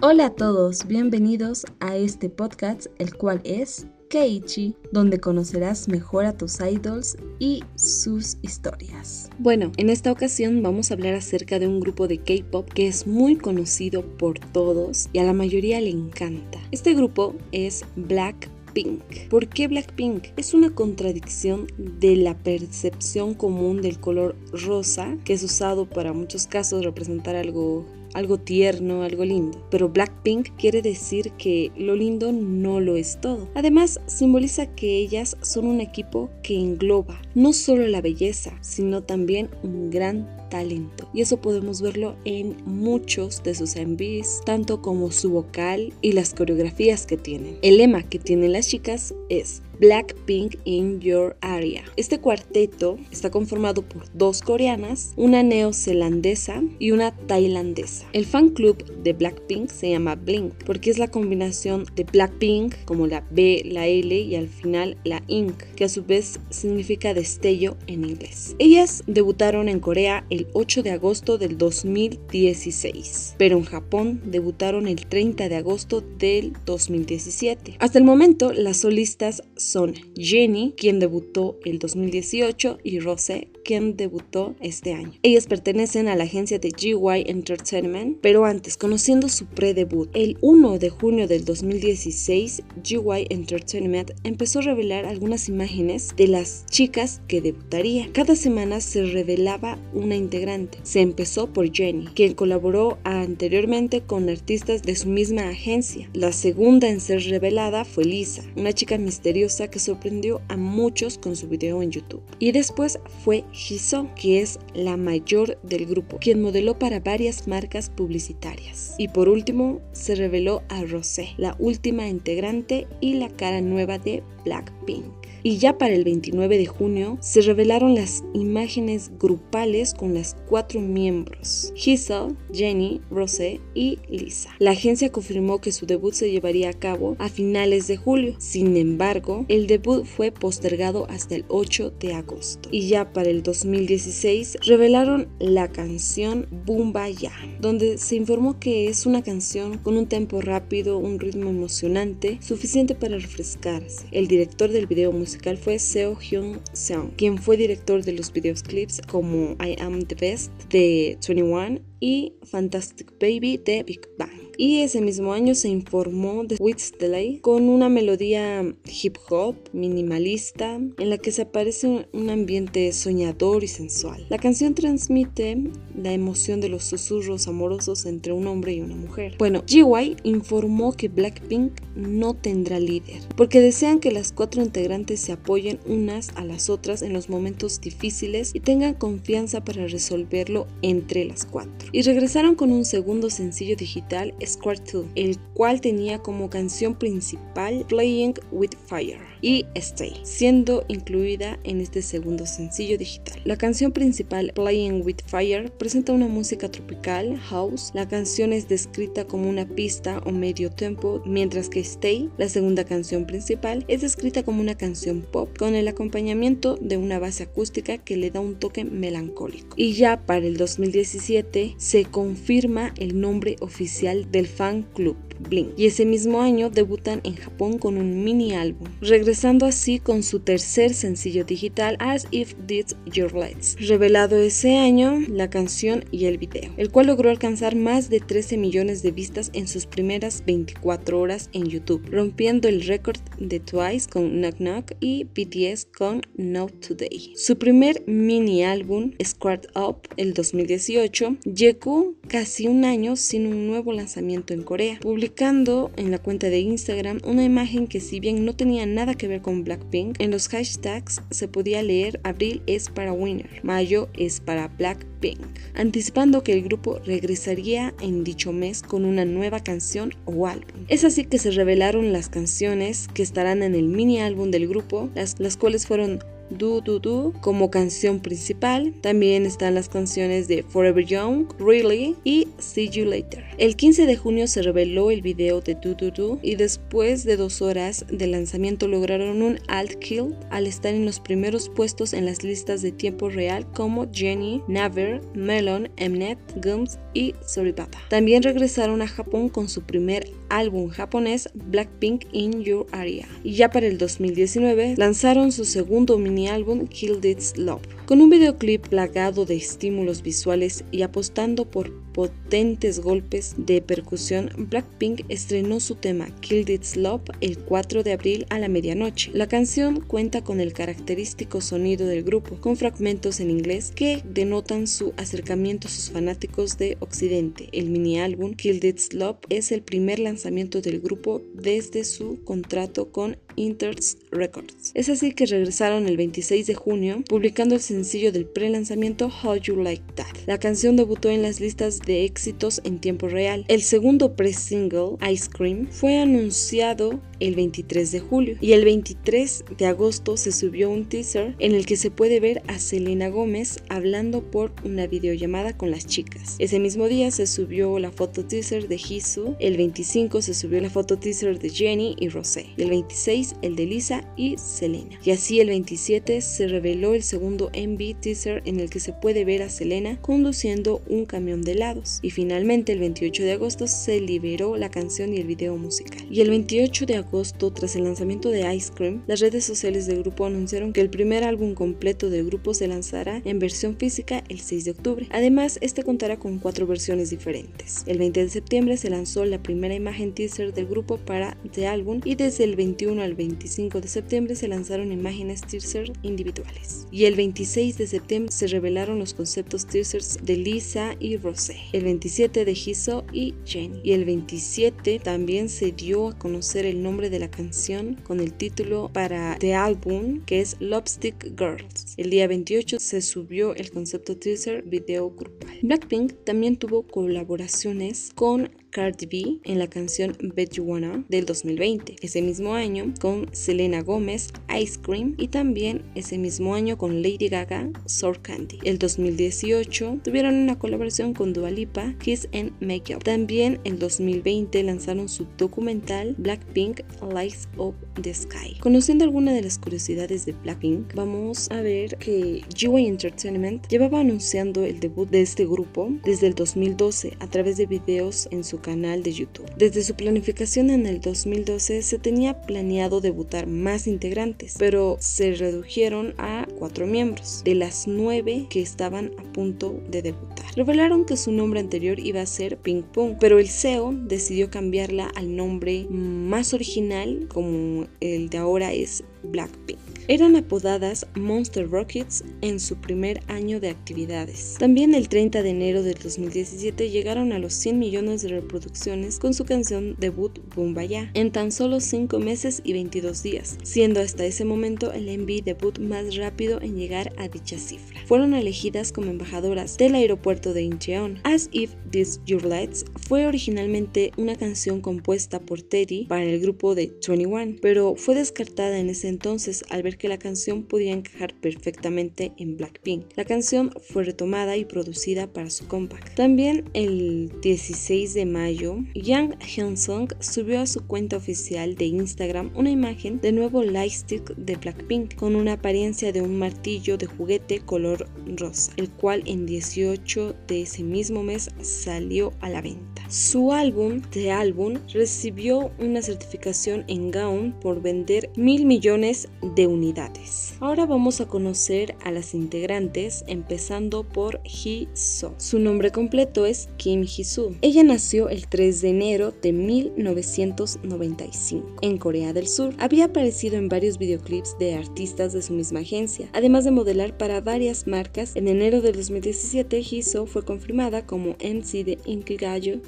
Hola a todos, bienvenidos a este podcast, el cual es Keiichi, donde conocerás mejor a tus idols y sus historias. Bueno, en esta ocasión vamos a hablar acerca de un grupo de K-pop que es muy conocido por todos y a la mayoría le encanta. Este grupo es Black Pink. ¿Por qué Blackpink? Es una contradicción de la percepción común del color rosa, que es usado para muchos casos representar algo algo tierno, algo lindo. Pero Blackpink quiere decir que lo lindo no lo es todo. Además, simboliza que ellas son un equipo que engloba no solo la belleza, sino también un gran talento. Y eso podemos verlo en muchos de sus MVs, tanto como su vocal y las coreografías que tienen. El lema que tienen las chicas es Blackpink in Your Area. Este cuarteto está conformado por dos coreanas, una neozelandesa y una tailandesa. El fan club de Blackpink se llama Blink porque es la combinación de Blackpink como la B, la L y al final la Ink, que a su vez significa destello en inglés. Ellas debutaron en Corea el 8 de agosto del 2016, pero en Japón debutaron el 30 de agosto del 2017. Hasta el momento, las solistas son Jenny, quien debutó el 2018, y Rose, quien debutó este año. Ellas pertenecen a la agencia de GY Entertainment, pero antes, conociendo su pre-debut, el 1 de junio del 2016, GY Entertainment empezó a revelar algunas imágenes de las chicas que debutarían. Cada semana se revelaba una integrante. Se empezó por Jenny, quien colaboró anteriormente con artistas de su misma agencia. La segunda en ser revelada fue Lisa, una chica misteriosa que sorprendió a muchos con su video en YouTube. Y después fue Jisoo, que es la mayor del grupo, quien modeló para varias marcas publicitarias. Y por último, se reveló a Rosé, la última integrante y la cara nueva de Blackpink y ya para el 29 de junio se revelaron las imágenes grupales con las cuatro miembros, Giselle, Jenny, Rosé y Lisa. La agencia confirmó que su debut se llevaría a cabo a finales de julio, sin embargo, el debut fue postergado hasta el 8 de agosto. Y ya para el 2016 revelaron la canción Bumba Ya, donde se informó que es una canción con un tempo rápido, un ritmo emocionante, suficiente para refrescarse. El director del video musical fue Seo Hyun Seong, quien fue director de los videoclips como I Am the Best de 21 y Fantastic Baby de Big Bang y ese mismo año se informó de Delay con una melodía hip hop minimalista en la que se aparece un ambiente soñador y sensual. La canción transmite la emoción de los susurros amorosos entre un hombre y una mujer. Bueno, GY informó que Blackpink no tendrá líder porque desean que las cuatro integrantes se apoyen unas a las otras en los momentos difíciles y tengan confianza para resolverlo entre las cuatro. Y regresaron con un segundo sencillo digital Square 2, el cual tenía como canción principal Playing with Fire y Stay, siendo incluida en este segundo sencillo digital. La canción principal, Playing with Fire, presenta una música tropical, house. La canción es descrita como una pista o medio tempo, mientras que Stay, la segunda canción principal, es descrita como una canción pop con el acompañamiento de una base acústica que le da un toque melancólico. Y ya para el 2017 se confirma el nombre oficial del fan club Blink. Y ese mismo año debutan en Japón con un mini álbum, regresando así con su tercer sencillo digital As If Did Your Lights, revelado ese año la canción y el video, el cual logró alcanzar más de 13 millones de vistas en sus primeras 24 horas en YouTube, rompiendo el récord de Twice con Knock Knock y BTS con No Today. Su primer mini álbum, Squared Up, el 2018, llegó casi un año sin un nuevo lanzamiento en Corea, publicando en la cuenta de Instagram una imagen que si bien no tenía nada que ver con Blackpink, en los hashtags se podía leer abril es para Winner, mayo es para Blackpink, anticipando que el grupo regresaría en dicho mes con una nueva canción o álbum. Es así que se revelaron las canciones que estarán en el mini álbum del grupo, las, las cuales fueron Do Do Do como canción principal. También están las canciones de Forever Young, Really y See You Later. El 15 de junio se reveló el video de Do Do Do y después de dos horas de lanzamiento lograron un alt kill al estar en los primeros puestos en las listas de tiempo real como Jenny, Naver, Melon, Mnet, Gums y Soribata. También regresaron a Japón con su primer álbum japonés Blackpink in Your Area. Y ya para el 2019 lanzaron su segundo mini álbum Kill This Love, con un videoclip plagado de estímulos visuales y apostando por potentes golpes de percusión, Blackpink estrenó su tema Kill It's Love el 4 de abril a la medianoche. La canción cuenta con el característico sonido del grupo, con fragmentos en inglés que denotan su acercamiento a sus fanáticos de Occidente. El mini álbum Kill It's Love es el primer lanzamiento del grupo desde su contrato con Inters Records. Es así que regresaron el 26 de junio publicando el sencillo del pre-lanzamiento How You Like That. La canción debutó en las listas de éxitos en tiempo real. El segundo pre-single, Ice Cream, fue anunciado el 23 de julio y el 23 de agosto se subió un teaser en el que se puede ver a Selena Gómez hablando por una videollamada con las chicas. Ese mismo día se subió la foto teaser de Jisoo, el 25 se subió la foto teaser de Jenny y Rosé, el 26 el de Lisa y Selena. Y así el 27 se reveló el segundo MV teaser en el que se puede ver a Selena conduciendo un camión de helados. Y finalmente el 28 de agosto se liberó la canción y el video musical. Y el 28 de agosto, tras el lanzamiento de Ice Cream, las redes sociales del grupo anunciaron que el primer álbum completo del grupo se lanzará en versión física el 6 de octubre. Además, este contará con cuatro versiones diferentes. El 20 de septiembre se lanzó la primera imagen teaser del grupo para The Album y desde el 21 al 25 de septiembre se lanzaron imágenes teaser individuales. Y el 26 de septiembre se revelaron los conceptos teasers de Lisa y Rosé, el 27 de Jisoo y Jenny. Y el 27 también se dio a conocer el nombre de la canción con el título para The Album que es Lopstick Girls. El día 28 se subió el concepto teaser video grupal. Blackpink también tuvo colaboraciones con Cardi B en la canción Bet You Wanna del 2020. Ese mismo año con Selena Gómez, Ice Cream y también ese mismo año con Lady Gaga, Sour Candy. El 2018 tuvieron una colaboración con Dua Lipa, Kiss and Makeup. También el 2020 lanzaron su documental Blackpink Lights Up the Sky. Conociendo algunas de las curiosidades de Blackpink, vamos a ver que g Entertainment llevaba anunciando el debut de este grupo desde el 2012 a través de videos en su canal de YouTube. Desde su planificación en el 2012 se tenía planeado debutar más integrantes, pero se redujeron a cuatro miembros, de las nueve que estaban a punto de debutar. Revelaron que su nombre anterior iba a ser Ping Pong, pero el CEO decidió cambiarla al nombre más original como el de ahora es Blackpink. Eran apodadas Monster Rockets en su primer año de actividades. También el 30 de enero del 2017 llegaron a los 100 millones de reproducciones con su canción debut Bumbaya en tan solo 5 meses y 22 días, siendo hasta ese momento el MV debut más rápido en llegar a dicha cifra. Fueron elegidas como embajadoras del aeropuerto de Incheon. As If This Your Lights fue originalmente una canción compuesta por Teddy para el grupo de 21, pero fue descartada en ese entonces al ver que la canción podía encajar perfectamente en Blackpink. La canción fue retomada y producida para su compact. También el 16 de mayo, Yang Hyun-sung subió a su cuenta oficial de Instagram una imagen de nuevo lightstick de Blackpink con una apariencia de un martillo de juguete color rosa, el cual en 18 de ese mismo mes salió a la venta. Su álbum, The Album, recibió una certificación en Gaon por vender mil millones de unidades. Ahora vamos a conocer a las integrantes, empezando por Hee-soo. Su nombre completo es Kim Hee-soo. Ella nació el 3 de enero de 1995 en Corea del Sur. Había aparecido en varios videoclips de artistas de su misma agencia, además de modelar para varias marcas. En enero de 2017, Hee-soo fue confirmada como MC de Inkigayo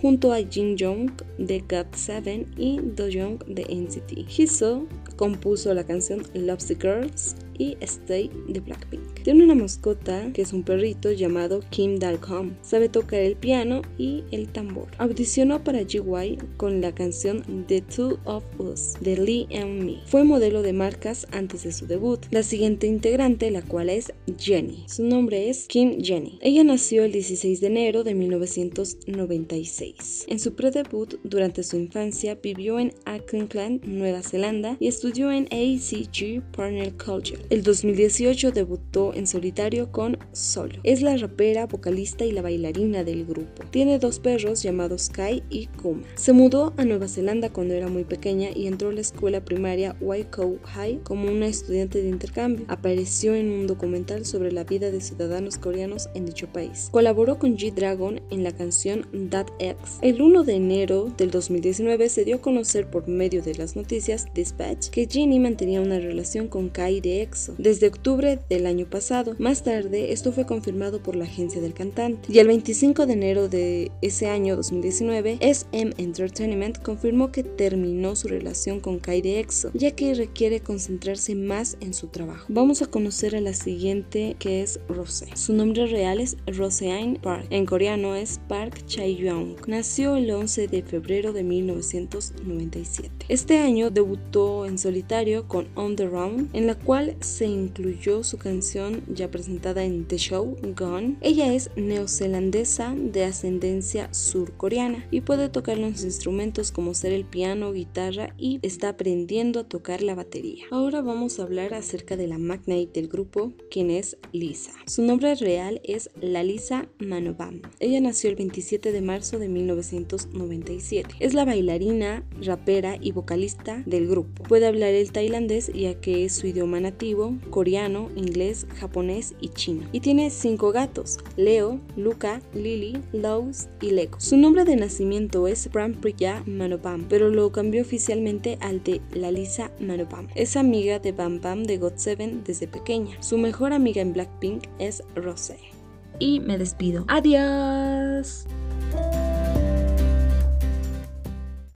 junto a Jin Jong de GOT7 y Do Young de NCT. Hiso compuso la canción Love the Girls y Stay de Blackpink. Tiene una mascota que es un perrito llamado Kim Dalcom. Sabe tocar el piano y el tambor. Audicionó para GY con la canción The Two of Us de Lee and Me. Fue modelo de marcas antes de su debut. La siguiente integrante, la cual es Jenny. Su nombre es Kim Jenny. Ella nació el 16 de enero de 1996. En su pre-debut, durante su infancia, vivió en Auckland, Nueva Zelanda y estudió en ACG Partner Culture. El 2018 debutó en solitario con Solo. Es la rapera, vocalista y la bailarina del grupo. Tiene dos perros llamados Kai y Kuma. Se mudó a Nueva Zelanda cuando era muy pequeña y entró a la escuela primaria Waikato High como una estudiante de intercambio. Apareció en un documental sobre la vida de ciudadanos coreanos en dicho país. Colaboró con G-Dragon en la canción That X. El 1 de enero del 2019 se dio a conocer por medio de las noticias Dispatch que Ginny mantenía una relación con Kai de EXO desde octubre del año pasado. Más tarde, esto fue confirmado por la agencia del cantante. Y el 25 de enero de ese año 2019, SM Entertainment confirmó que terminó su relación con Kai de EXO, ya que requiere concentrarse más en su trabajo. Vamos a conocer a la siguiente, que es Rose. Su nombre real es Roseanne Park. En coreano es Park Chae-young. Nació el 11 de febrero de 1997. Este año debutó en solitario con On the Round, en la cual se incluyó su canción ya presentada en The Show, Gone. Ella es neozelandesa de ascendencia surcoreana y puede tocar los instrumentos como ser el piano, guitarra y está aprendiendo a tocar la batería. Ahora vamos a hablar acerca de la magnate del grupo, quien es Lisa. Su nombre real es Lalisa Manobam. Ella nació el 27 de marzo de 1997. Es la bailarina, rapera y vocalista del grupo. Puede hablar el tailandés ya que es su idioma nativo, coreano, inglés, japonés y chino. Y tiene cinco gatos, Leo, Luca, Lily, Laus y Lego. Su nombre de nacimiento es Prampriya Manobam, pero lo cambió oficialmente al de Lalisa Manobam. Es amiga de Bam Bam de GOT7 desde pequeña. Su mejor amiga en Blackpink es Rosé. Y me despido. Adiós.